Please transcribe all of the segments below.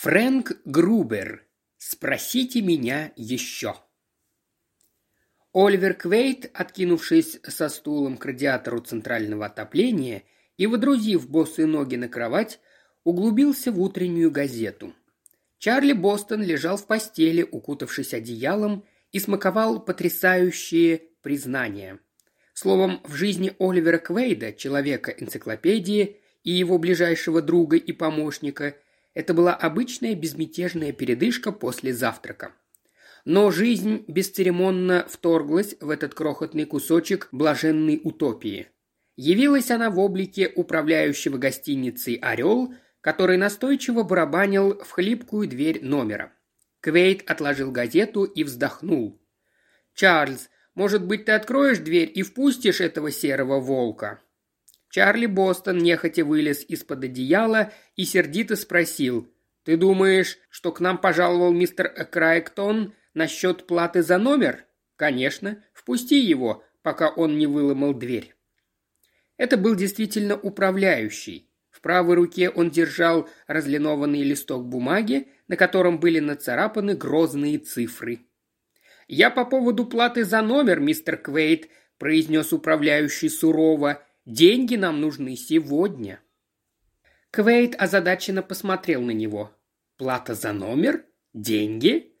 Фрэнк Грубер. Спросите меня еще. Оливер Квейт, откинувшись со стулом к радиатору центрального отопления и выдрузив босые ноги на кровать, углубился в утреннюю газету. Чарли Бостон лежал в постели, укутавшись одеялом, и смаковал потрясающие признания. Словом, в жизни Оливера Квейда, человека-энциклопедии и его ближайшего друга и помощника, это была обычная безмятежная передышка после завтрака. Но жизнь бесцеремонно вторглась в этот крохотный кусочек блаженной утопии. Явилась она в облике управляющего гостиницей «Орел», который настойчиво барабанил в хлипкую дверь номера. Квейт отложил газету и вздохнул. «Чарльз, может быть, ты откроешь дверь и впустишь этого серого волка?» Чарли Бостон нехотя вылез из-под одеяла и сердито спросил. «Ты думаешь, что к нам пожаловал мистер Крайктон насчет платы за номер?» «Конечно. Впусти его, пока он не выломал дверь». Это был действительно управляющий. В правой руке он держал разлинованный листок бумаги, на котором были нацарапаны грозные цифры. «Я по поводу платы за номер, мистер Квейт», – произнес управляющий сурово. «Деньги нам нужны сегодня». Квейт озадаченно посмотрел на него. «Плата за номер? Деньги?»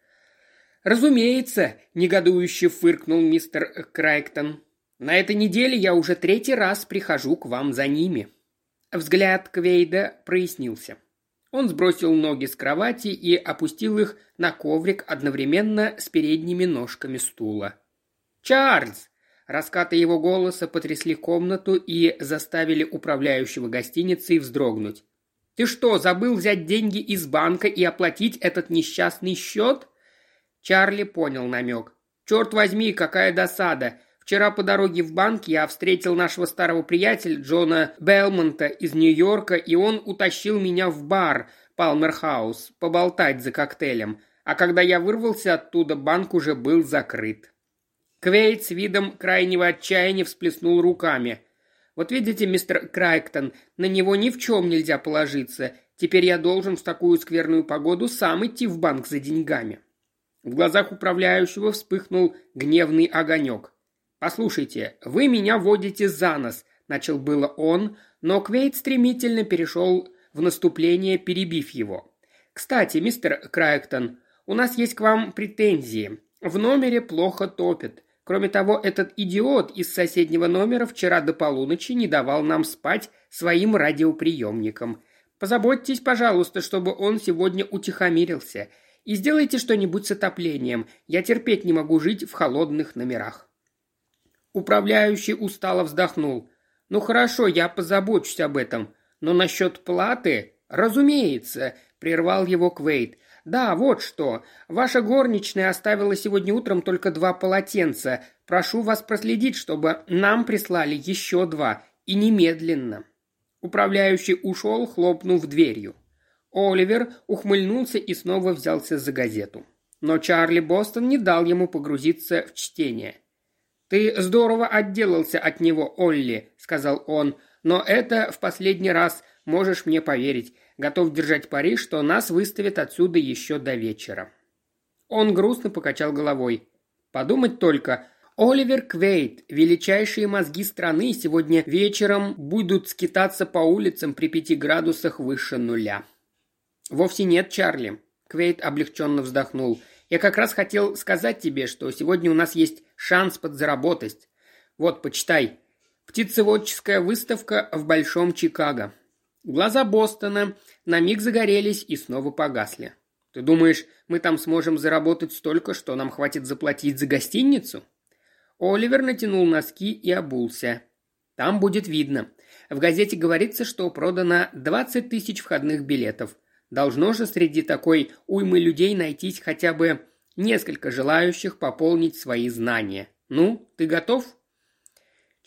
«Разумеется», – негодующе фыркнул мистер Крайктон. «На этой неделе я уже третий раз прихожу к вам за ними». Взгляд Квейда прояснился. Он сбросил ноги с кровати и опустил их на коврик одновременно с передними ножками стула. «Чарльз!» Раскаты его голоса потрясли комнату и заставили управляющего гостиницей вздрогнуть. «Ты что, забыл взять деньги из банка и оплатить этот несчастный счет?» Чарли понял намек. «Черт возьми, какая досада! Вчера по дороге в банк я встретил нашего старого приятеля Джона Белмонта из Нью-Йорка, и он утащил меня в бар Палмерхаус поболтать за коктейлем. А когда я вырвался оттуда, банк уже был закрыт. Квейт с видом крайнего отчаяния всплеснул руками. «Вот видите, мистер Крайктон, на него ни в чем нельзя положиться. Теперь я должен в такую скверную погоду сам идти в банк за деньгами». В глазах управляющего вспыхнул гневный огонек. «Послушайте, вы меня водите за нос», – начал было он, но Квейт стремительно перешел в наступление, перебив его. «Кстати, мистер Крайктон, у нас есть к вам претензии. В номере плохо топят. Кроме того, этот идиот из соседнего номера вчера до полуночи не давал нам спать своим радиоприемником. Позаботьтесь, пожалуйста, чтобы он сегодня утихомирился. И сделайте что-нибудь с отоплением. Я терпеть не могу жить в холодных номерах». Управляющий устало вздохнул. «Ну хорошо, я позабочусь об этом. Но насчет платы...» «Разумеется», — прервал его Квейт. «Да, вот что. Ваша горничная оставила сегодня утром только два полотенца. Прошу вас проследить, чтобы нам прислали еще два. И немедленно». Управляющий ушел, хлопнув дверью. Оливер ухмыльнулся и снова взялся за газету. Но Чарли Бостон не дал ему погрузиться в чтение – «Ты здорово отделался от него, Олли», — сказал он, «но это в последний раз, можешь мне поверить. Готов держать пари, что нас выставят отсюда еще до вечера». Он грустно покачал головой. «Подумать только, Оливер Квейт, величайшие мозги страны, сегодня вечером будут скитаться по улицам при пяти градусах выше нуля». «Вовсе нет, Чарли», — Квейт облегченно вздохнул. «Я как раз хотел сказать тебе, что сегодня у нас есть Шанс подзаработать. Вот, почитай. Птицеводческая выставка в Большом Чикаго. Глаза Бостона на миг загорелись и снова погасли. Ты думаешь, мы там сможем заработать столько, что нам хватит заплатить за гостиницу? Оливер натянул носки и обулся. Там будет видно. В газете говорится, что продано 20 тысяч входных билетов. Должно же среди такой уймы людей найтись хотя бы несколько желающих пополнить свои знания. Ну, ты готов?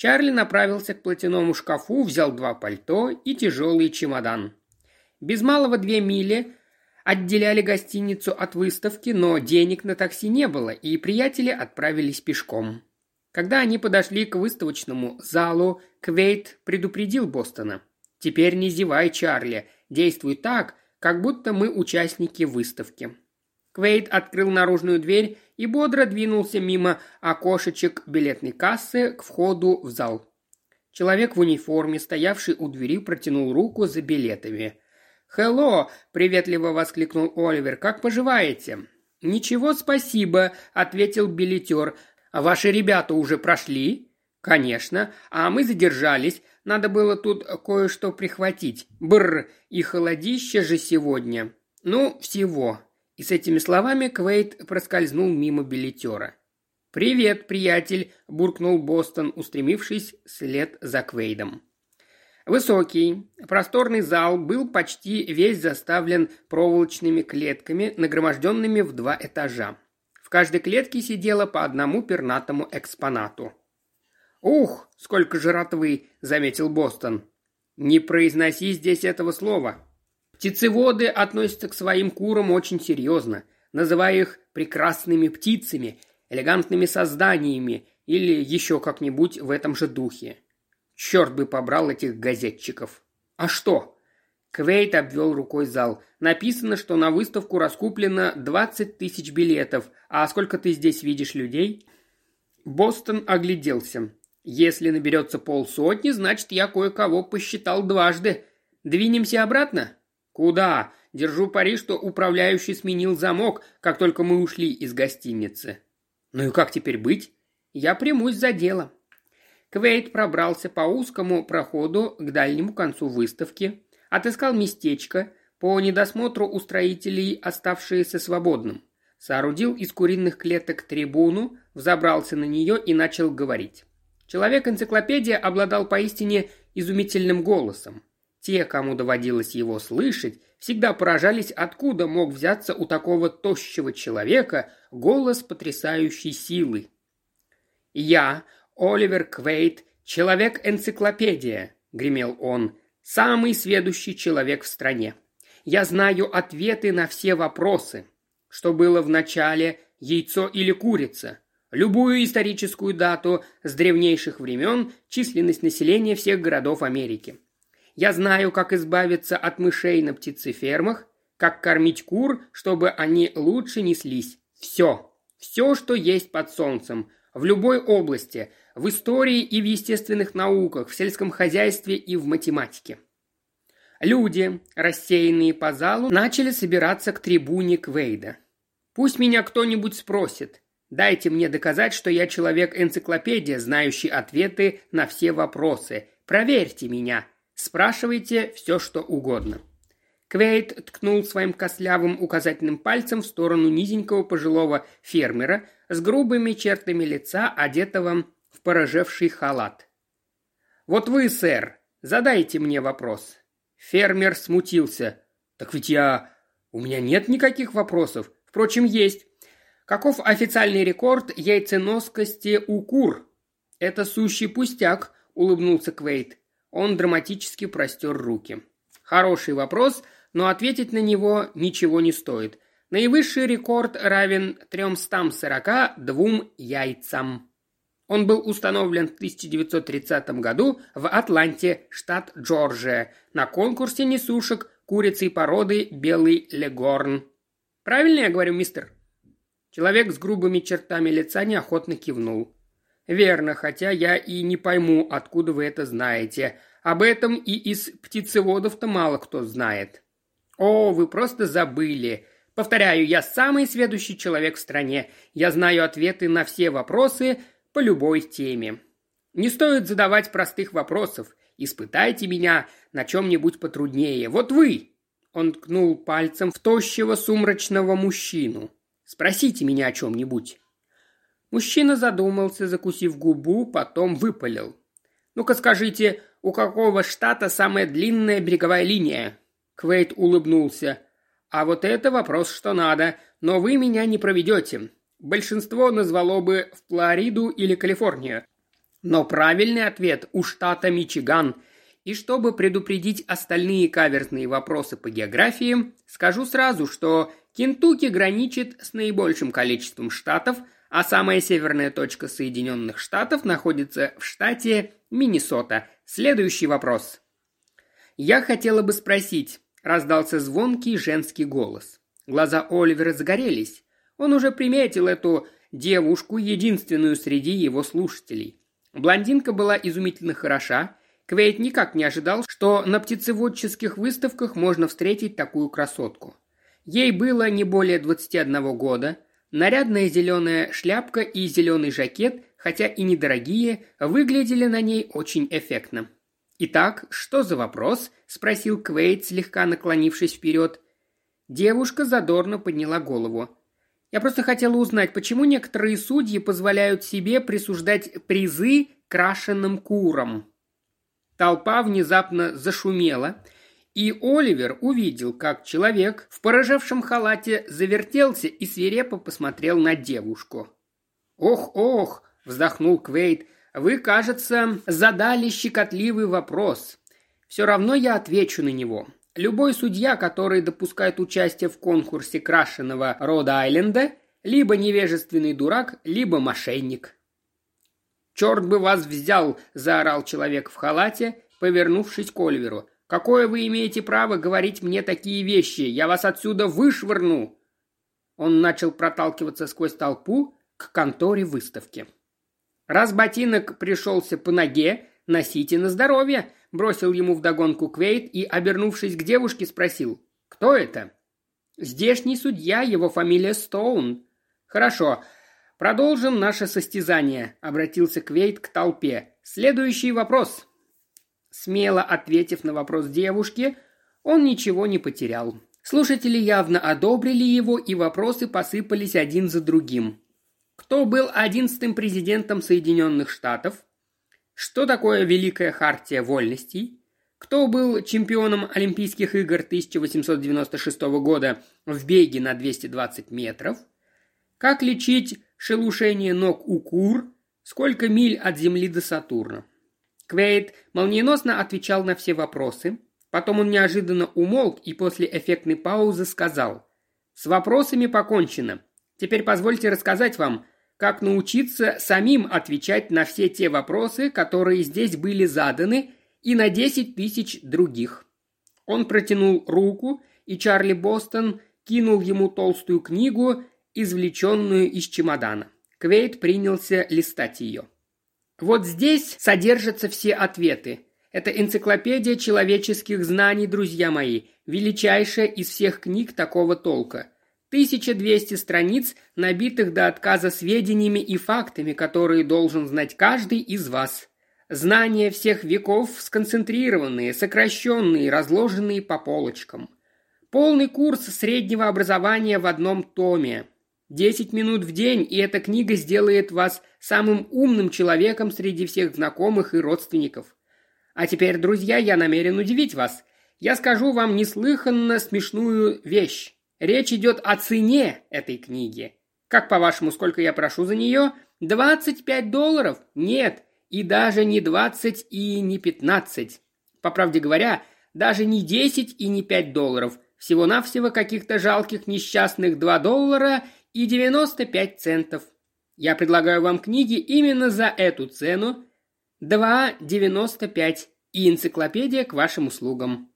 Чарли направился к платяному шкафу, взял два пальто и тяжелый чемодан. Без малого две мили отделяли гостиницу от выставки, но денег на такси не было, и приятели отправились пешком. Когда они подошли к выставочному залу, Квейт предупредил Бостона. «Теперь не зевай, Чарли. Действуй так, как будто мы участники выставки. Квейт открыл наружную дверь и бодро двинулся мимо окошечек билетной кассы к входу в зал. Человек в униформе, стоявший у двери, протянул руку за билетами. «Хелло!» – приветливо воскликнул Оливер. «Как поживаете?» «Ничего, спасибо», – ответил билетер. «А ваши ребята уже прошли?» «Конечно. А мы задержались. Надо было тут кое-что прихватить. Бррр, и холодище же сегодня. Ну, всего». И с этими словами Квейт проскользнул мимо билетера. «Привет, приятель!» – буркнул Бостон, устремившись след за Квейдом. Высокий, просторный зал был почти весь заставлен проволочными клетками, нагроможденными в два этажа. В каждой клетке сидело по одному пернатому экспонату. «Ух, сколько жратвы!» – заметил Бостон. «Не произноси здесь этого слова. Птицеводы относятся к своим курам очень серьезно, называя их прекрасными птицами, элегантными созданиями или еще как-нибудь в этом же духе. Черт бы побрал этих газетчиков. А что? Квейт обвел рукой зал. Написано, что на выставку раскуплено 20 тысяч билетов. А сколько ты здесь видишь людей? Бостон огляделся. Если наберется полсотни, значит, я кое-кого посчитал дважды. Двинемся обратно? Куда? Держу пари, что управляющий сменил замок, как только мы ушли из гостиницы. Ну и как теперь быть? Я примусь за дело. Квейт пробрался по узкому проходу к дальнему концу выставки, отыскал местечко, по недосмотру у строителей оставшееся свободным, соорудил из куриных клеток трибуну, взобрался на нее и начал говорить. Человек-энциклопедия обладал поистине изумительным голосом. Те, кому доводилось его слышать, всегда поражались, откуда мог взяться у такого тощего человека голос потрясающей силы. «Я, Оливер Квейт, человек-энциклопедия», — гремел он, — «самый сведущий человек в стране. Я знаю ответы на все вопросы. Что было в начале, яйцо или курица? Любую историческую дату с древнейших времен, численность населения всех городов Америки. Я знаю, как избавиться от мышей на птицефермах, как кормить кур, чтобы они лучше неслись. Все. Все, что есть под солнцем. В любой области, в истории и в естественных науках, в сельском хозяйстве и в математике. Люди, рассеянные по залу, начали собираться к трибуне Квейда. Пусть меня кто-нибудь спросит. Дайте мне доказать, что я человек-энциклопедия, знающий ответы на все вопросы. Проверьте меня. Спрашивайте все, что угодно. Квейт ткнул своим кослявым указательным пальцем в сторону низенького пожилого фермера с грубыми чертами лица, одетого в порожевший халат. «Вот вы, сэр, задайте мне вопрос». Фермер смутился. «Так ведь я... У меня нет никаких вопросов. Впрочем, есть. Каков официальный рекорд яйценоскости у кур?» «Это сущий пустяк», — улыбнулся Квейт. Он драматически простер руки. «Хороший вопрос, но ответить на него ничего не стоит. Наивысший рекорд равен 342 яйцам. Он был установлен в 1930 году в Атланте, штат Джорджия, на конкурсе несушек курицы породы белый легорн. Правильно я говорю, мистер? Человек с грубыми чертами лица неохотно кивнул. «Верно, хотя я и не пойму, откуда вы это знаете. Об этом и из птицеводов-то мало кто знает». «О, вы просто забыли. Повторяю, я самый сведущий человек в стране. Я знаю ответы на все вопросы по любой теме. Не стоит задавать простых вопросов. Испытайте меня на чем-нибудь потруднее. Вот вы!» Он ткнул пальцем в тощего сумрачного мужчину. «Спросите меня о чем-нибудь». Мужчина задумался, закусив губу, потом выпалил. «Ну-ка скажите, у какого штата самая длинная береговая линия?» Квейт улыбнулся. «А вот это вопрос, что надо, но вы меня не проведете. Большинство назвало бы в Флориду или Калифорнию. Но правильный ответ у штата Мичиган. И чтобы предупредить остальные каверзные вопросы по географии, скажу сразу, что Кентукки граничит с наибольшим количеством штатов – а самая северная точка Соединенных Штатов находится в штате Миннесота. Следующий вопрос. Я хотела бы спросить, – раздался звонкий женский голос. Глаза Оливера загорелись. Он уже приметил эту девушку, единственную среди его слушателей. Блондинка была изумительно хороша. Квейт никак не ожидал, что на птицеводческих выставках можно встретить такую красотку. Ей было не более 21 года. Нарядная зеленая шляпка и зеленый жакет, хотя и недорогие, выглядели на ней очень эффектно. «Итак, что за вопрос?» – спросил Квейт, слегка наклонившись вперед. Девушка задорно подняла голову. «Я просто хотела узнать, почему некоторые судьи позволяют себе присуждать призы крашенным курам?» Толпа внезапно зашумела, и Оливер увидел, как человек в поражавшем халате завертелся и свирепо посмотрел на девушку. «Ох, ох!» – вздохнул Квейт – вы, кажется, задали щекотливый вопрос. Все равно я отвечу на него. Любой судья, который допускает участие в конкурсе крашеного Род-Айленда, либо невежественный дурак, либо мошенник. «Черт бы вас взял!» – заорал человек в халате, повернувшись к Ольверу. «Какое вы имеете право говорить мне такие вещи? Я вас отсюда вышвырну!» Он начал проталкиваться сквозь толпу к конторе выставки. Раз ботинок пришелся по ноге, носите на здоровье», – бросил ему вдогонку Квейт и, обернувшись к девушке, спросил, «Кто это?» «Здешний судья, его фамилия Стоун». «Хорошо, продолжим наше состязание», – обратился Квейт к толпе. «Следующий вопрос». Смело ответив на вопрос девушки, он ничего не потерял. Слушатели явно одобрили его, и вопросы посыпались один за другим. Кто был одиннадцатым президентом Соединенных Штатов? Что такое Великая Хартия Вольностей? Кто был чемпионом Олимпийских игр 1896 года в беге на 220 метров? Как лечить шелушение ног у кур? Сколько миль от Земли до Сатурна? Квейт молниеносно отвечал на все вопросы. Потом он неожиданно умолк и после эффектной паузы сказал «С вопросами покончено. Теперь позвольте рассказать вам, как научиться самим отвечать на все те вопросы, которые здесь были заданы, и на 10 тысяч других. Он протянул руку, и Чарли Бостон кинул ему толстую книгу, извлеченную из чемодана. Квейт принялся листать ее. Вот здесь содержатся все ответы. Это энциклопедия человеческих знаний, друзья мои, величайшая из всех книг такого толка. 1200 страниц, набитых до отказа сведениями и фактами, которые должен знать каждый из вас. Знания всех веков сконцентрированные, сокращенные, разложенные по полочкам. Полный курс среднего образования в одном томе. Десять минут в день, и эта книга сделает вас самым умным человеком среди всех знакомых и родственников. А теперь, друзья, я намерен удивить вас. Я скажу вам неслыханно смешную вещь. Речь идет о цене этой книги. Как по-вашему, сколько я прошу за нее? 25 долларов? Нет, и даже не 20 и не 15. По правде говоря, даже не 10 и не 5 долларов. Всего-навсего каких-то жалких несчастных 2 доллара и 95 центов. Я предлагаю вам книги именно за эту цену. 2,95 и энциклопедия к вашим услугам.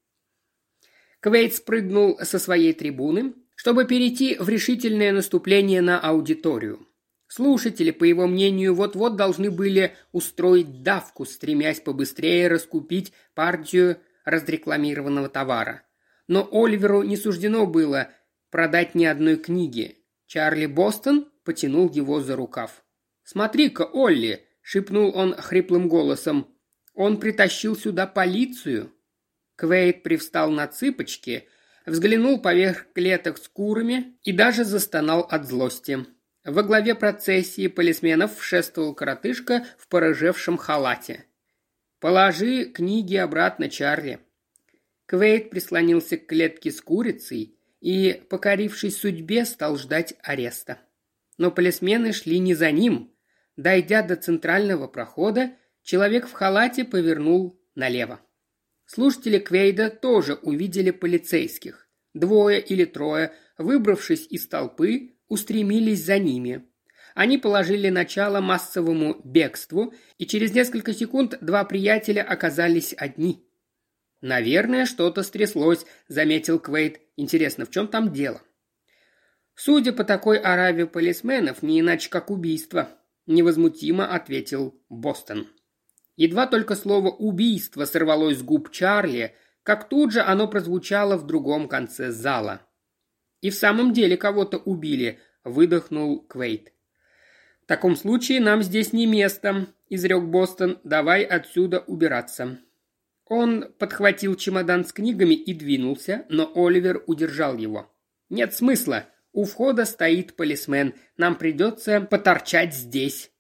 Квейт спрыгнул со своей трибуны, чтобы перейти в решительное наступление на аудиторию. Слушатели, по его мнению, вот-вот должны были устроить давку, стремясь побыстрее раскупить партию разрекламированного товара. Но Оливеру не суждено было продать ни одной книги. Чарли Бостон потянул его за рукав. «Смотри-ка, Олли!» – шепнул он хриплым голосом. «Он притащил сюда полицию!» Квейт привстал на цыпочки, взглянул поверх клеток с курами и даже застонал от злости. Во главе процессии полисменов шествовал коротышка в порыжевшем халате. «Положи книги обратно, Чарли». Квейт прислонился к клетке с курицей и, покорившись судьбе, стал ждать ареста. Но полисмены шли не за ним. Дойдя до центрального прохода, человек в халате повернул налево. Слушатели Квейда тоже увидели полицейских. Двое или трое, выбравшись из толпы, устремились за ними. Они положили начало массовому бегству, и через несколько секунд два приятеля оказались одни. «Наверное, что-то стряслось», — заметил Квейт. «Интересно, в чем там дело?» «Судя по такой ораве полисменов, не иначе как убийство», — невозмутимо ответил Бостон. Едва только слово «убийство» сорвалось с губ Чарли, как тут же оно прозвучало в другом конце зала. «И в самом деле кого-то убили», — выдохнул Квейт. «В таком случае нам здесь не место», – изрек Бостон. «Давай отсюда убираться». Он подхватил чемодан с книгами и двинулся, но Оливер удержал его. «Нет смысла. У входа стоит полисмен. Нам придется поторчать здесь».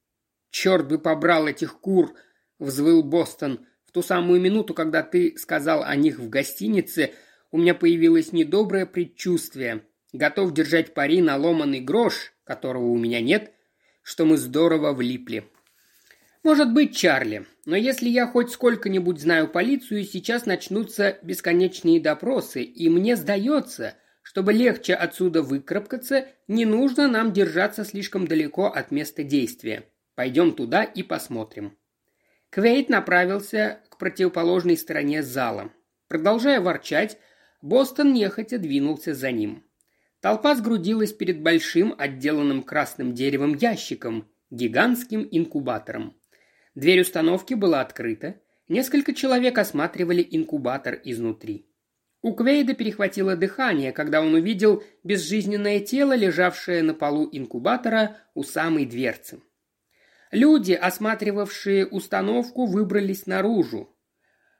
«Черт бы побрал этих кур!» – взвыл Бостон. «В ту самую минуту, когда ты сказал о них в гостинице, у меня появилось недоброе предчувствие. Готов держать пари на ломаный грош, которого у меня нет, что мы здорово влипли. Может быть, Чарли, но если я хоть сколько-нибудь знаю полицию, сейчас начнутся бесконечные допросы, и мне сдается, чтобы легче отсюда выкарабкаться, не нужно нам держаться слишком далеко от места действия. Пойдем туда и посмотрим. Квейт направился к противоположной стороне зала. Продолжая ворчать, Бостон нехотя двинулся за ним. Толпа сгрудилась перед большим, отделанным красным деревом ящиком, гигантским инкубатором. Дверь установки была открыта. Несколько человек осматривали инкубатор изнутри. У Квейда перехватило дыхание, когда он увидел безжизненное тело, лежавшее на полу инкубатора у самой дверцы. Люди, осматривавшие установку, выбрались наружу.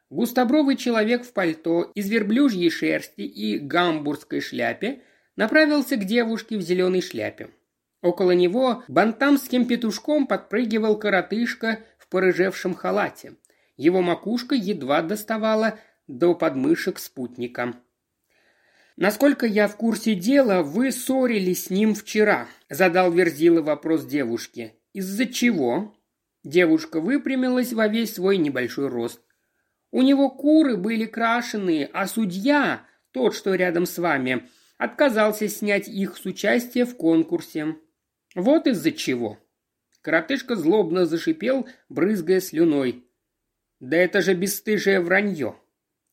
Густобровый человек в пальто из верблюжьей шерсти и гамбургской шляпе – направился к девушке в зеленой шляпе. Около него бантамским петушком подпрыгивал коротышка порыжевшем халате. Его макушка едва доставала до подмышек спутника. «Насколько я в курсе дела, вы ссорились с ним вчера», – задал Верзила вопрос девушке. «Из-за чего?» Девушка выпрямилась во весь свой небольшой рост. «У него куры были крашеные, а судья, тот, что рядом с вами, отказался снять их с участия в конкурсе. Вот из-за чего. Коротышка злобно зашипел, брызгая слюной. «Да это же бесстыжее вранье!»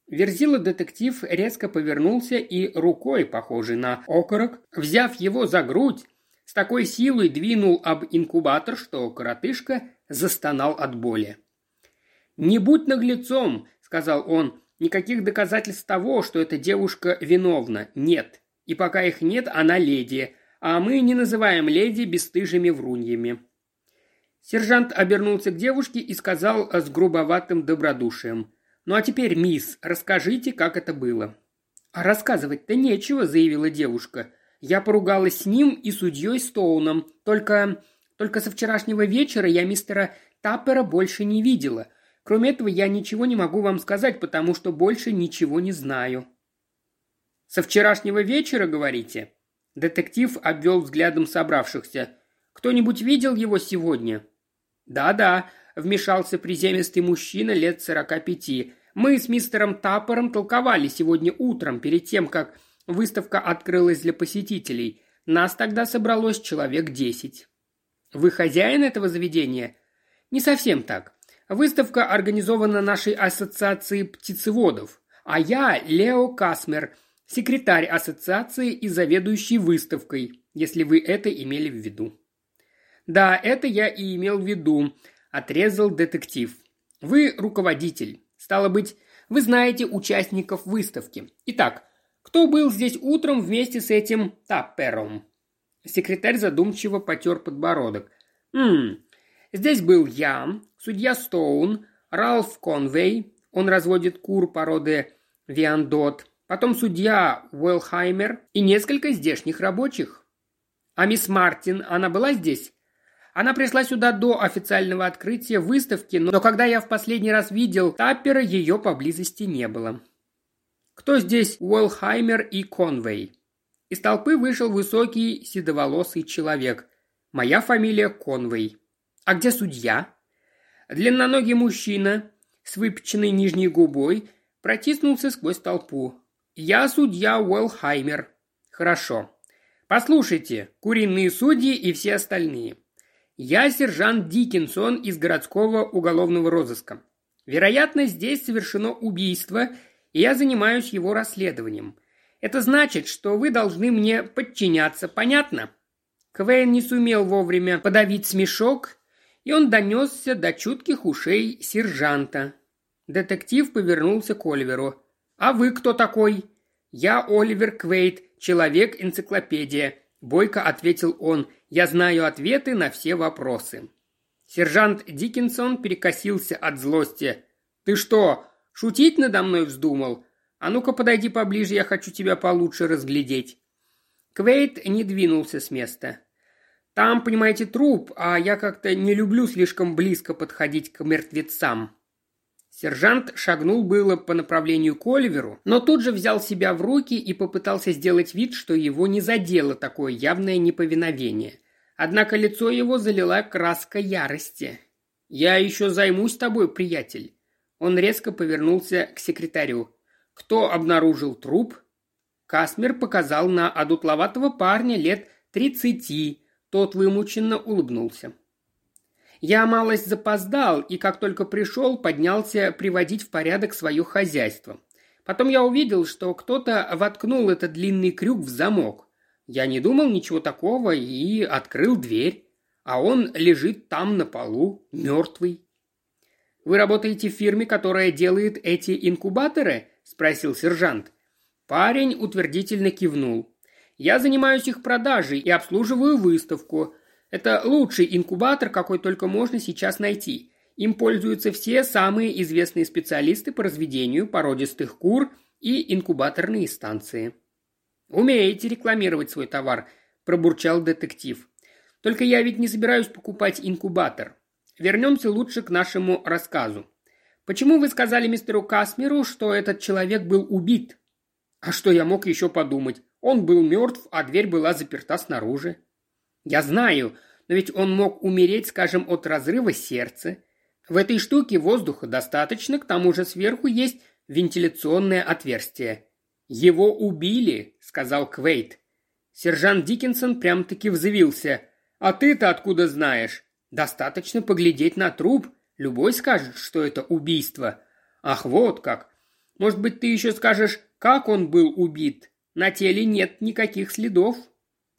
Верзила детектив резко повернулся и рукой, похожей на окорок, взяв его за грудь, с такой силой двинул об инкубатор, что коротышка застонал от боли. «Не будь наглецом», — сказал он, — «никаких доказательств того, что эта девушка виновна, нет. И пока их нет, она леди, а мы не называем леди бесстыжими вруньями». Сержант обернулся к девушке и сказал с грубоватым добродушием. «Ну а теперь, мисс, расскажите, как это было». «А рассказывать-то нечего», — заявила девушка. «Я поругалась с ним и судьей Стоуном. Только... только со вчерашнего вечера я мистера Таппера больше не видела. Кроме этого, я ничего не могу вам сказать, потому что больше ничего не знаю». Со вчерашнего вечера, говорите?» Детектив обвел взглядом собравшихся. «Кто-нибудь видел его сегодня?» «Да-да», — вмешался приземистый мужчина лет сорока пяти. «Мы с мистером Таппером толковали сегодня утром, перед тем, как выставка открылась для посетителей. Нас тогда собралось человек десять». «Вы хозяин этого заведения?» «Не совсем так. Выставка организована нашей ассоциацией птицеводов, а я Лео Касмер, секретарь ассоциации и заведующий выставкой, если вы это имели в виду». «Да, это я и имел в виду», – отрезал детектив. «Вы руководитель. Стало быть, вы знаете участников выставки. Итак, кто был здесь утром вместе с этим Таппером?» Секретарь задумчиво потер подбородок. «Ммм, здесь был я, судья Стоун, Ралф Конвей, он разводит кур породы Виандот, потом судья Уэлхаймер и несколько здешних рабочих. А мисс Мартин, она была здесь? Она пришла сюда до официального открытия выставки, но когда я в последний раз видел Таппера, ее поблизости не было. Кто здесь Уэлхаймер и Конвей? Из толпы вышел высокий седоволосый человек. Моя фамилия Конвей. А где судья? Длинноногий мужчина с выпеченной нижней губой протиснулся сквозь толпу. «Я судья Уэллхаймер». «Хорошо. Послушайте, куриные судьи и все остальные. Я сержант Диккенсон из городского уголовного розыска. Вероятно, здесь совершено убийство, и я занимаюсь его расследованием. Это значит, что вы должны мне подчиняться, понятно?» Квейн не сумел вовремя подавить смешок, и он донесся до чутких ушей сержанта. Детектив повернулся к Оливеру. «А вы кто такой?» «Я Оливер Квейт, человек-энциклопедия», – бойко ответил он. «Я знаю ответы на все вопросы». Сержант Диккенсон перекосился от злости. «Ты что, шутить надо мной вздумал? А ну-ка подойди поближе, я хочу тебя получше разглядеть». Квейт не двинулся с места. «Там, понимаете, труп, а я как-то не люблю слишком близко подходить к мертвецам». Сержант шагнул было по направлению к Оливеру, но тут же взял себя в руки и попытался сделать вид, что его не задело такое явное неповиновение. Однако лицо его залила краска ярости. «Я еще займусь тобой, приятель». Он резко повернулся к секретарю. «Кто обнаружил труп?» Касмер показал на одутловатого парня лет тридцати. Тот вымученно улыбнулся. Я малость запоздал, и как только пришел, поднялся приводить в порядок свое хозяйство. Потом я увидел, что кто-то воткнул этот длинный крюк в замок. Я не думал ничего такого и открыл дверь. А он лежит там на полу, мертвый. «Вы работаете в фирме, которая делает эти инкубаторы?» – спросил сержант. Парень утвердительно кивнул. «Я занимаюсь их продажей и обслуживаю выставку. Это лучший инкубатор, какой только можно сейчас найти. Им пользуются все самые известные специалисты по разведению породистых кур и инкубаторные станции. «Умеете рекламировать свой товар», – пробурчал детектив. «Только я ведь не собираюсь покупать инкубатор. Вернемся лучше к нашему рассказу. Почему вы сказали мистеру Касмеру, что этот человек был убит?» «А что я мог еще подумать? Он был мертв, а дверь была заперта снаружи». «Я знаю, но ведь он мог умереть, скажем, от разрыва сердца. В этой штуке воздуха достаточно, к тому же сверху есть вентиляционное отверстие. «Его убили», — сказал Квейт. Сержант Диккенсон прям-таки взвился. «А ты-то откуда знаешь?» «Достаточно поглядеть на труп. Любой скажет, что это убийство». «Ах, вот как! Может быть, ты еще скажешь, как он был убит? На теле нет никаких следов».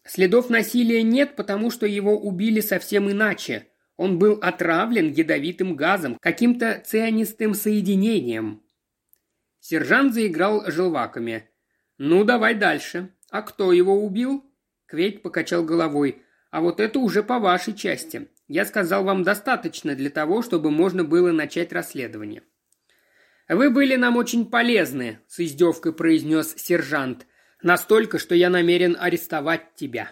«Следов насилия нет, потому что его убили совсем иначе. Он был отравлен ядовитым газом, каким-то цианистым соединением. Сержант заиграл желваками. «Ну, давай дальше. А кто его убил?» Квейт покачал головой. «А вот это уже по вашей части. Я сказал вам достаточно для того, чтобы можно было начать расследование». «Вы были нам очень полезны», – с издевкой произнес сержант. «Настолько, что я намерен арестовать тебя».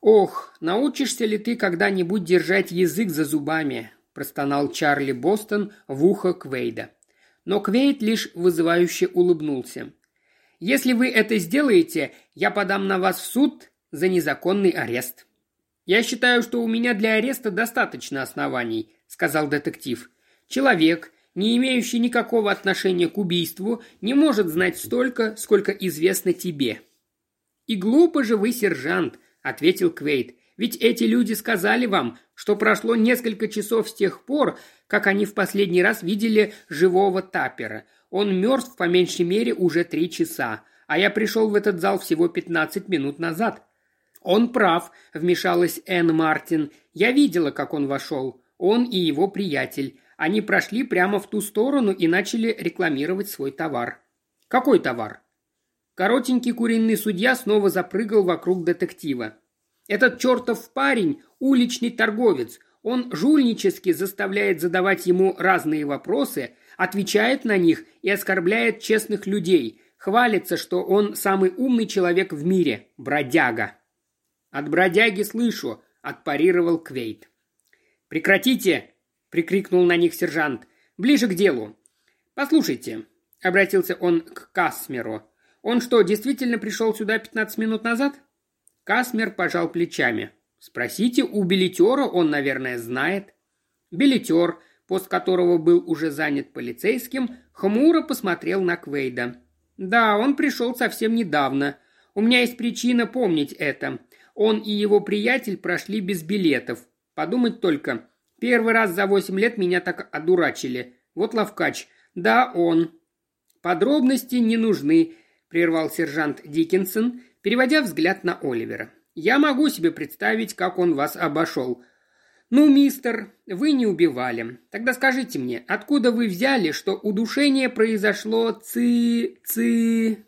«Ох, научишься ли ты когда-нибудь держать язык за зубами?» – простонал Чарли Бостон в ухо Квейда но Квейт лишь вызывающе улыбнулся. «Если вы это сделаете, я подам на вас в суд за незаконный арест». «Я считаю, что у меня для ареста достаточно оснований», – сказал детектив. «Человек, не имеющий никакого отношения к убийству, не может знать столько, сколько известно тебе». «И глупо же вы, сержант», – ответил Квейт. «Ведь эти люди сказали вам, что прошло несколько часов с тех пор, как они в последний раз видели живого Тапера. Он мертв по меньшей мере уже три часа, а я пришел в этот зал всего пятнадцать минут назад. Он прав, вмешалась Энн Мартин. Я видела, как он вошел. Он и его приятель. Они прошли прямо в ту сторону и начали рекламировать свой товар. Какой товар? Коротенький куриный судья снова запрыгал вокруг детектива. Этот чертов парень – уличный торговец. Он жульнически заставляет задавать ему разные вопросы, отвечает на них и оскорбляет честных людей, хвалится, что он самый умный человек в мире, бродяга. «От бродяги слышу», – отпарировал Квейт. «Прекратите!» – прикрикнул на них сержант. «Ближе к делу. Послушайте», – обратился он к Касмеру. «Он что, действительно пришел сюда пятнадцать минут назад?» Касмер пожал плечами. Спросите у билетера, он, наверное, знает. Билетер, пост которого был уже занят полицейским, хмуро посмотрел на Квейда. «Да, он пришел совсем недавно. У меня есть причина помнить это. Он и его приятель прошли без билетов. Подумать только. Первый раз за восемь лет меня так одурачили. Вот ловкач. Да, он. подробности не нужны», – прервал сержант Диккенсон, переводя взгляд на Оливера. «Я могу себе представить, как он вас обошел. «Ну, мистер, вы не убивали. Тогда скажите мне, откуда вы взяли, что удушение произошло ци... ци...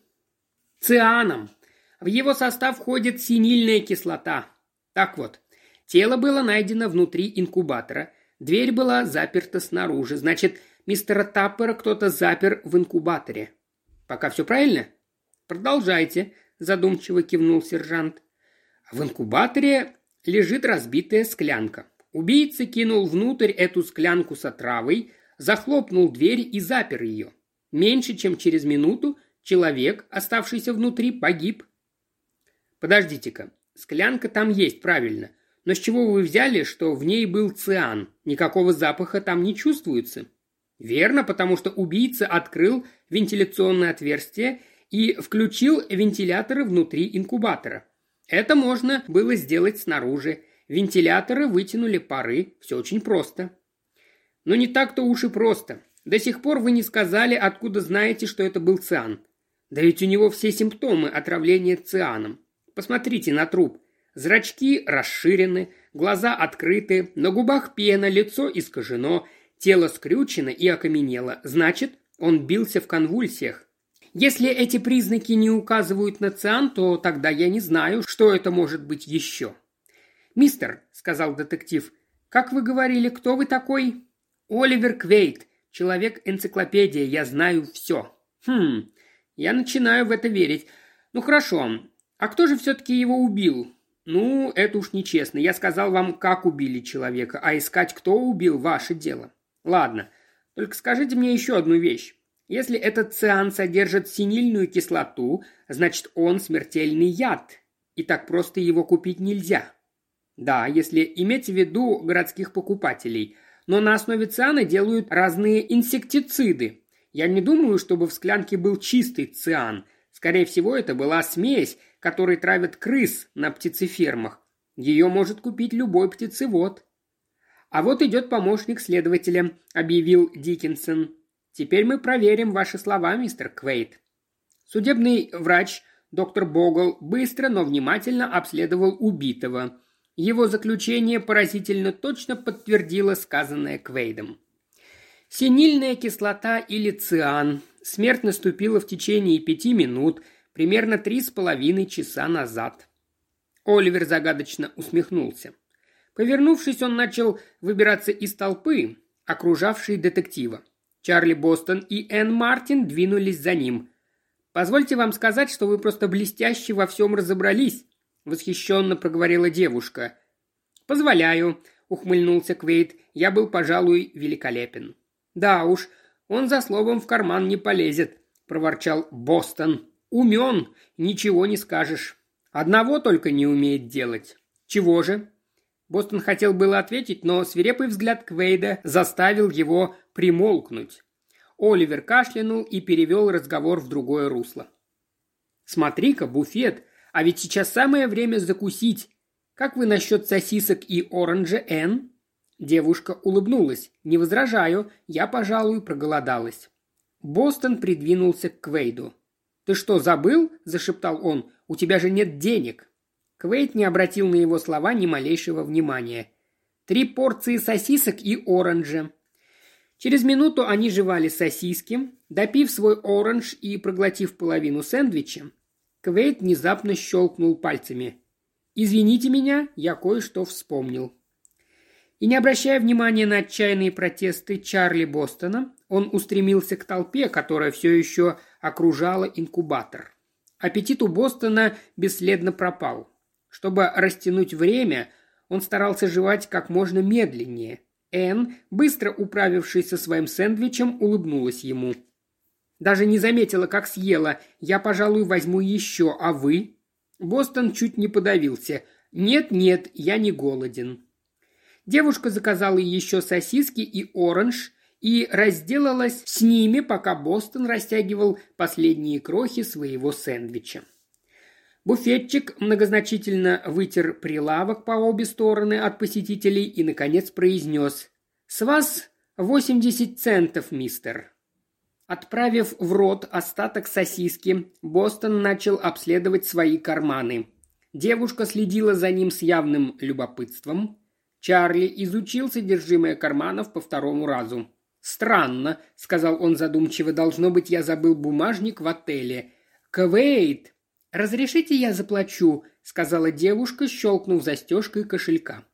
цианом? В его состав входит синильная кислота. Так вот, тело было найдено внутри инкубатора. Дверь была заперта снаружи. Значит, мистера Таппера кто-то запер в инкубаторе. Пока все правильно? Продолжайте, задумчиво кивнул сержант. В инкубаторе лежит разбитая склянка. Убийца кинул внутрь эту склянку с отравой, захлопнул дверь и запер ее. Меньше чем через минуту человек, оставшийся внутри, погиб. Подождите-ка, склянка там есть, правильно. Но с чего вы взяли, что в ней был циан? Никакого запаха там не чувствуется. Верно, потому что убийца открыл вентиляционное отверстие и включил вентиляторы внутри инкубатора. Это можно было сделать снаружи. Вентиляторы вытянули пары, все очень просто. Но не так-то уж и просто. До сих пор вы не сказали, откуда знаете, что это был циан. Да ведь у него все симптомы отравления цианом. Посмотрите на труп. Зрачки расширены, глаза открыты, на губах пена, лицо искажено, тело скрючено и окаменело. Значит, он бился в конвульсиях. Если эти признаки не указывают на циан, то тогда я не знаю, что это может быть еще. «Мистер», — сказал детектив, — «как вы говорили, кто вы такой?» «Оливер Квейт, человек-энциклопедия, я знаю все». «Хм, я начинаю в это верить. Ну хорошо, а кто же все-таки его убил?» «Ну, это уж нечестно. Я сказал вам, как убили человека, а искать, кто убил, ваше дело. Ладно, только скажите мне еще одну вещь. Если этот циан содержит синильную кислоту, значит, он смертельный яд, и так просто его купить нельзя. Да, если иметь в виду городских покупателей. Но на основе циана делают разные инсектициды. Я не думаю, чтобы в склянке был чистый циан. Скорее всего, это была смесь, которой травят крыс на птицефермах. Ее может купить любой птицевод. «А вот идет помощник следователя», – объявил Диккенсон. «Теперь мы проверим ваши слова, мистер Квейт». Судебный врач, доктор Богл, быстро, но внимательно обследовал убитого – его заключение поразительно точно подтвердило сказанное Квейдом. Синильная кислота или циан. Смерть наступила в течение пяти минут, примерно три с половиной часа назад. Оливер загадочно усмехнулся. Повернувшись, он начал выбираться из толпы, окружавшей детектива. Чарли Бостон и Энн Мартин двинулись за ним. «Позвольте вам сказать, что вы просто блестяще во всем разобрались», восхищенно проговорила девушка. «Позволяю», — ухмыльнулся Квейт. «Я был, пожалуй, великолепен». «Да уж, он за словом в карман не полезет», — проворчал Бостон. «Умен, ничего не скажешь. Одного только не умеет делать». «Чего же?» Бостон хотел было ответить, но свирепый взгляд Квейда заставил его примолкнуть. Оливер кашлянул и перевел разговор в другое русло. «Смотри-ка, буфет!» А ведь сейчас самое время закусить. Как вы насчет сосисок и оранжа, Энн?» Девушка улыбнулась. «Не возражаю, я, пожалуй, проголодалась». Бостон придвинулся к Квейду. «Ты что, забыл?» – зашептал он. «У тебя же нет денег». Квейд не обратил на его слова ни малейшего внимания. «Три порции сосисок и оранжа». Через минуту они жевали сосиски. Допив свой оранж и проглотив половину сэндвича, Квейт внезапно щелкнул пальцами. «Извините меня, я кое-что вспомнил». И не обращая внимания на отчаянные протесты Чарли Бостона, он устремился к толпе, которая все еще окружала инкубатор. Аппетит у Бостона бесследно пропал. Чтобы растянуть время, он старался жевать как можно медленнее. Энн, быстро управившись со своим сэндвичем, улыбнулась ему – даже не заметила, как съела. Я, пожалуй, возьму еще, а вы?» Бостон чуть не подавился. «Нет-нет, я не голоден». Девушка заказала еще сосиски и оранж и разделалась с ними, пока Бостон растягивал последние крохи своего сэндвича. Буфетчик многозначительно вытер прилавок по обе стороны от посетителей и, наконец, произнес «С вас восемьдесят центов, мистер». Отправив в рот остаток сосиски, Бостон начал обследовать свои карманы. Девушка следила за ним с явным любопытством. Чарли изучил содержимое карманов по второму разу. «Странно», — сказал он задумчиво, — «должно быть, я забыл бумажник в отеле». «Квейт!» «Разрешите я заплачу?» — сказала девушка, щелкнув застежкой кошелька.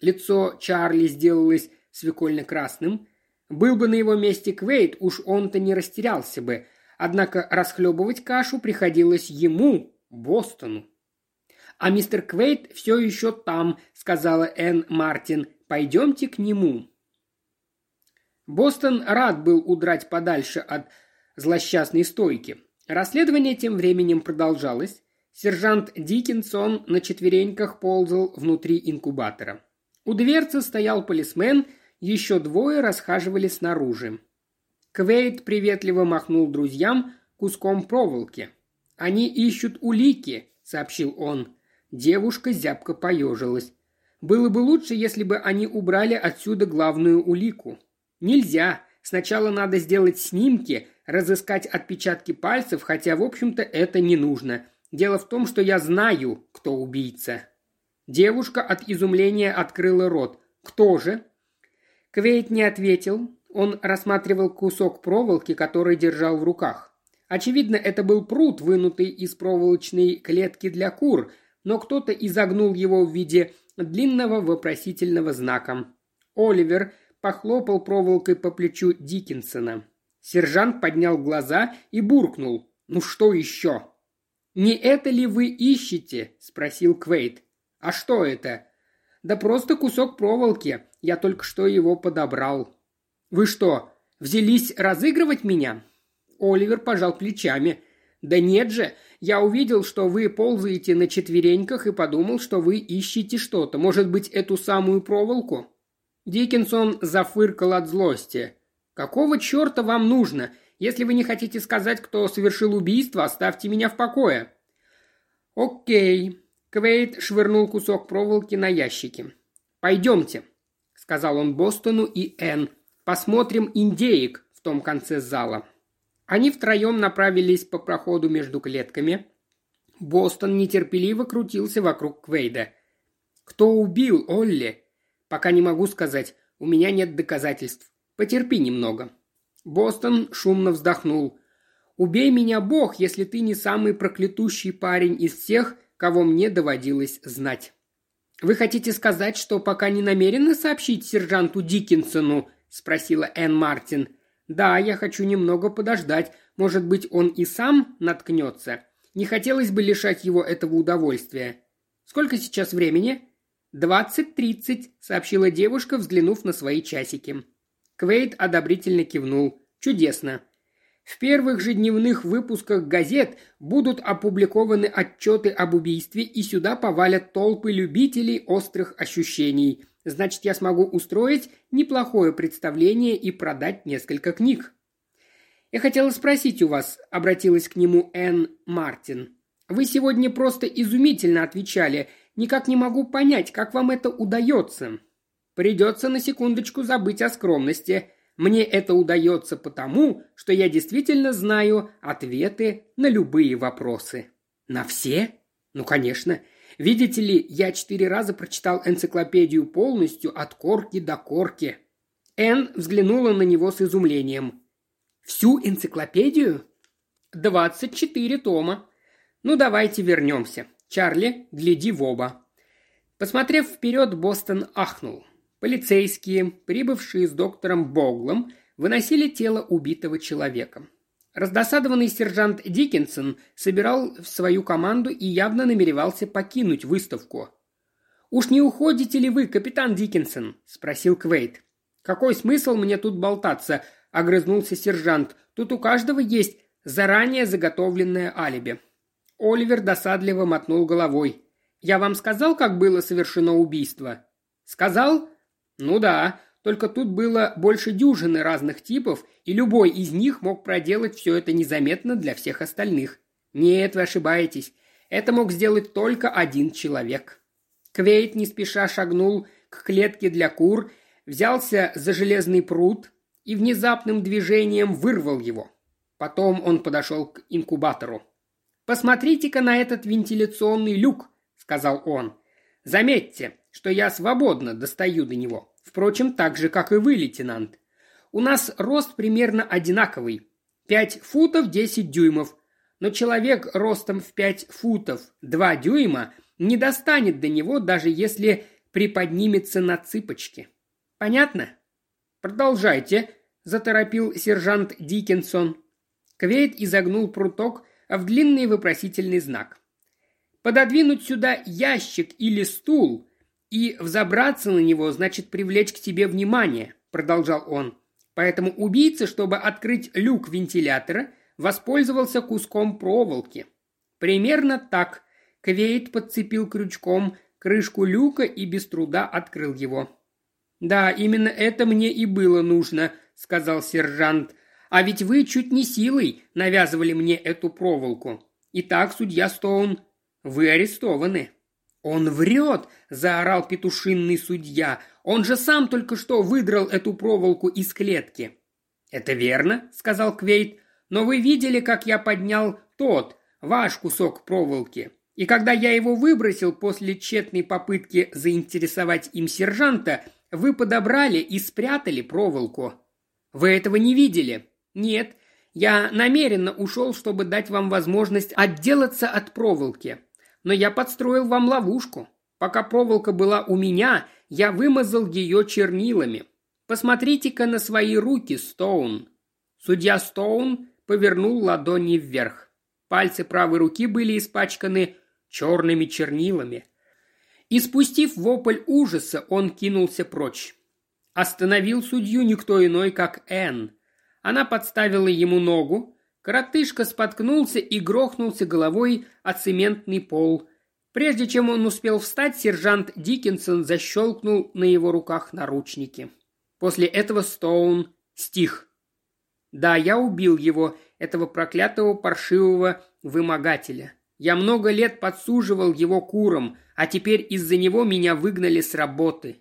Лицо Чарли сделалось свекольно-красным. Был бы на его месте Квейт, уж он-то не растерялся бы. Однако расхлебывать кашу приходилось ему, Бостону. «А мистер Квейт все еще там», — сказала Энн Мартин. «Пойдемте к нему». Бостон рад был удрать подальше от злосчастной стойки. Расследование тем временем продолжалось. Сержант Диккенсон на четвереньках ползал внутри инкубатора. У дверцы стоял полисмен — еще двое расхаживали снаружи. Квейт приветливо махнул друзьям куском проволоки. «Они ищут улики», — сообщил он. Девушка зябко поежилась. «Было бы лучше, если бы они убрали отсюда главную улику». «Нельзя. Сначала надо сделать снимки, разыскать отпечатки пальцев, хотя, в общем-то, это не нужно. Дело в том, что я знаю, кто убийца». Девушка от изумления открыла рот. «Кто же?» Квейт не ответил. Он рассматривал кусок проволоки, который держал в руках. Очевидно, это был пруд, вынутый из проволочной клетки для кур, но кто-то изогнул его в виде длинного вопросительного знака. Оливер похлопал проволокой по плечу Диккенсона. Сержант поднял глаза и буркнул. «Ну что еще?» «Не это ли вы ищете?» – спросил Квейт. «А что это?» «Да просто кусок проволоки. Я только что его подобрал». «Вы что, взялись разыгрывать меня?» Оливер пожал плечами. «Да нет же, я увидел, что вы ползаете на четвереньках и подумал, что вы ищете что-то. Может быть, эту самую проволоку?» Диккенсон зафыркал от злости. «Какого черта вам нужно? Если вы не хотите сказать, кто совершил убийство, оставьте меня в покое». «Окей». Квейт швырнул кусок проволоки на ящики. «Пойдемте сказал он Бостону и Энн. «Посмотрим индеек в том конце зала». Они втроем направились по проходу между клетками. Бостон нетерпеливо крутился вокруг Квейда. «Кто убил Олли?» «Пока не могу сказать. У меня нет доказательств. Потерпи немного». Бостон шумно вздохнул. «Убей меня, Бог, если ты не самый проклятущий парень из всех, кого мне доводилось знать». «Вы хотите сказать, что пока не намерены сообщить сержанту Диккенсону?» – спросила Энн Мартин. «Да, я хочу немного подождать. Может быть, он и сам наткнется. Не хотелось бы лишать его этого удовольствия. Сколько сейчас времени?» «Двадцать тридцать», – сообщила девушка, взглянув на свои часики. Квейт одобрительно кивнул. «Чудесно. В первых же дневных выпусках газет будут опубликованы отчеты об убийстве, и сюда повалят толпы любителей острых ощущений. Значит, я смогу устроить неплохое представление и продать несколько книг. «Я хотела спросить у вас», — обратилась к нему Энн Мартин. «Вы сегодня просто изумительно отвечали. Никак не могу понять, как вам это удается». «Придется на секундочку забыть о скромности», мне это удается потому, что я действительно знаю ответы на любые вопросы. На все? Ну, конечно. Видите ли, я четыре раза прочитал энциклопедию полностью от корки до корки. Энн взглянула на него с изумлением. Всю энциклопедию? Двадцать четыре тома. Ну, давайте вернемся. Чарли, гляди в оба. Посмотрев вперед, Бостон ахнул. Полицейские, прибывшие с доктором Боглом, выносили тело убитого человека. Раздосадованный сержант Диккенсон собирал в свою команду и явно намеревался покинуть выставку. «Уж не уходите ли вы, капитан Диккенсон?» – спросил Квейт. «Какой смысл мне тут болтаться?» – огрызнулся сержант. «Тут у каждого есть заранее заготовленное алиби». Оливер досадливо мотнул головой. «Я вам сказал, как было совершено убийство?» «Сказал? Ну да, только тут было больше дюжины разных типов, и любой из них мог проделать все это незаметно для всех остальных. Нет, вы ошибаетесь. Это мог сделать только один человек. Квейт не спеша шагнул к клетке для кур, взялся за железный пруд и внезапным движением вырвал его. Потом он подошел к инкубатору. «Посмотрите-ка на этот вентиляционный люк», — сказал он. «Заметьте, что я свободно достаю до него. Впрочем, так же, как и вы, лейтенант. У нас рост примерно одинаковый. Пять футов десять дюймов. Но человек ростом в пять футов два дюйма не достанет до него, даже если приподнимется на цыпочки. Понятно? Продолжайте, заторопил сержант Диккенсон. Квейт изогнул пруток в длинный вопросительный знак. Пододвинуть сюда ящик или стул и взобраться на него значит привлечь к себе внимание, продолжал он. Поэтому убийца, чтобы открыть люк вентилятора, воспользовался куском проволоки. Примерно так Квейт подцепил крючком крышку люка и без труда открыл его. «Да, именно это мне и было нужно», — сказал сержант. «А ведь вы чуть не силой навязывали мне эту проволоку. Итак, судья Стоун, вы арестованы». «Он врет!» – заорал петушинный судья. «Он же сам только что выдрал эту проволоку из клетки». «Это верно», – сказал Квейт. «Но вы видели, как я поднял тот, ваш кусок проволоки. И когда я его выбросил после тщетной попытки заинтересовать им сержанта, вы подобрали и спрятали проволоку. Вы этого не видели? Нет. Я намеренно ушел, чтобы дать вам возможность отделаться от проволоки но я подстроил вам ловушку. Пока проволока была у меня, я вымазал ее чернилами. Посмотрите-ка на свои руки, Стоун». Судья Стоун повернул ладони вверх. Пальцы правой руки были испачканы черными чернилами. И спустив вопль ужаса, он кинулся прочь. Остановил судью никто иной, как Энн. Она подставила ему ногу, Коротышка споткнулся и грохнулся головой о цементный пол. Прежде чем он успел встать, сержант Диккенсон защелкнул на его руках наручники. После этого Стоун стих. Да, я убил его, этого проклятого паршивого вымогателя. Я много лет подсуживал его курам, а теперь из-за него меня выгнали с работы.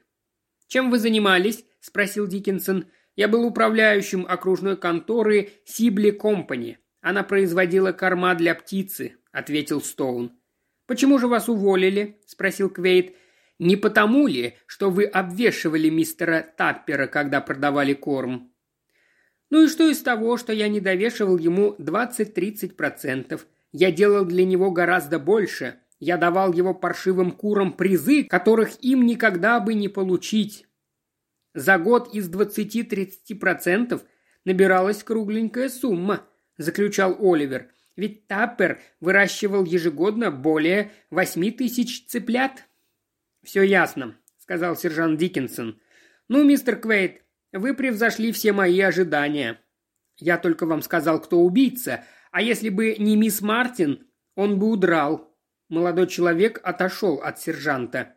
«Чем вы занимались?» – спросил Диккенсон. Я был управляющим окружной конторы Сибли Компани. Она производила корма для птицы», — ответил Стоун. «Почему же вас уволили?» — спросил Квейт. «Не потому ли, что вы обвешивали мистера Таппера, когда продавали корм?» «Ну и что из того, что я не довешивал ему 20-30%? Я делал для него гораздо больше. Я давал его паршивым курам призы, которых им никогда бы не получить. За год из 20-30% набиралась кругленькая сумма, заключал Оливер. Ведь Таппер выращивал ежегодно более 8 тысяч цыплят. «Все ясно», — сказал сержант Диккенсон. «Ну, мистер Квейт, вы превзошли все мои ожидания. Я только вам сказал, кто убийца, а если бы не мисс Мартин, он бы удрал». Молодой человек отошел от сержанта.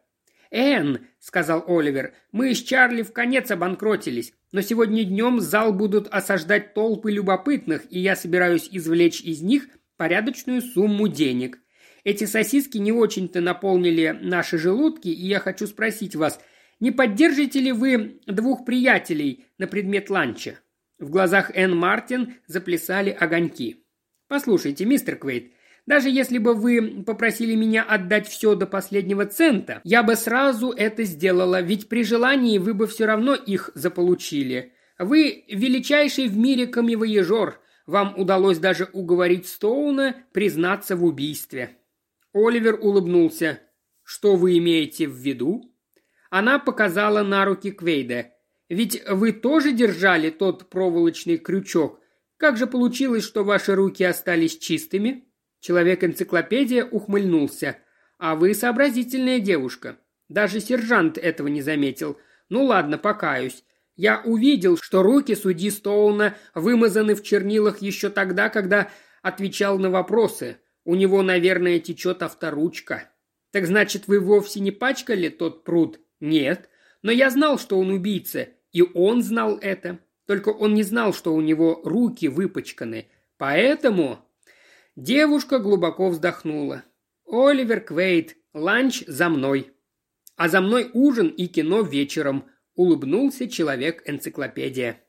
«Энн», — сказал Оливер, — «мы с Чарли в конец обанкротились, но сегодня днем зал будут осаждать толпы любопытных, и я собираюсь извлечь из них порядочную сумму денег. Эти сосиски не очень-то наполнили наши желудки, и я хочу спросить вас, не поддержите ли вы двух приятелей на предмет ланча?» В глазах Энн Мартин заплясали огоньки. «Послушайте, мистер Квейт, даже если бы вы попросили меня отдать все до последнего цента, я бы сразу это сделала, ведь при желании вы бы все равно их заполучили. Вы величайший в мире камевоежор. Вам удалось даже уговорить Стоуна признаться в убийстве». Оливер улыбнулся. «Что вы имеете в виду?» Она показала на руки Квейда. «Ведь вы тоже держали тот проволочный крючок. Как же получилось, что ваши руки остались чистыми?» Человек-энциклопедия ухмыльнулся. «А вы сообразительная девушка. Даже сержант этого не заметил. Ну ладно, покаюсь. Я увидел, что руки судьи Стоуна вымазаны в чернилах еще тогда, когда отвечал на вопросы. У него, наверное, течет авторучка. Так значит, вы вовсе не пачкали тот пруд? Нет. Но я знал, что он убийца, и он знал это. Только он не знал, что у него руки выпачканы. Поэтому Девушка глубоко вздохнула. «Оливер Квейт, ланч за мной». «А за мной ужин и кино вечером», – улыбнулся человек-энциклопедия.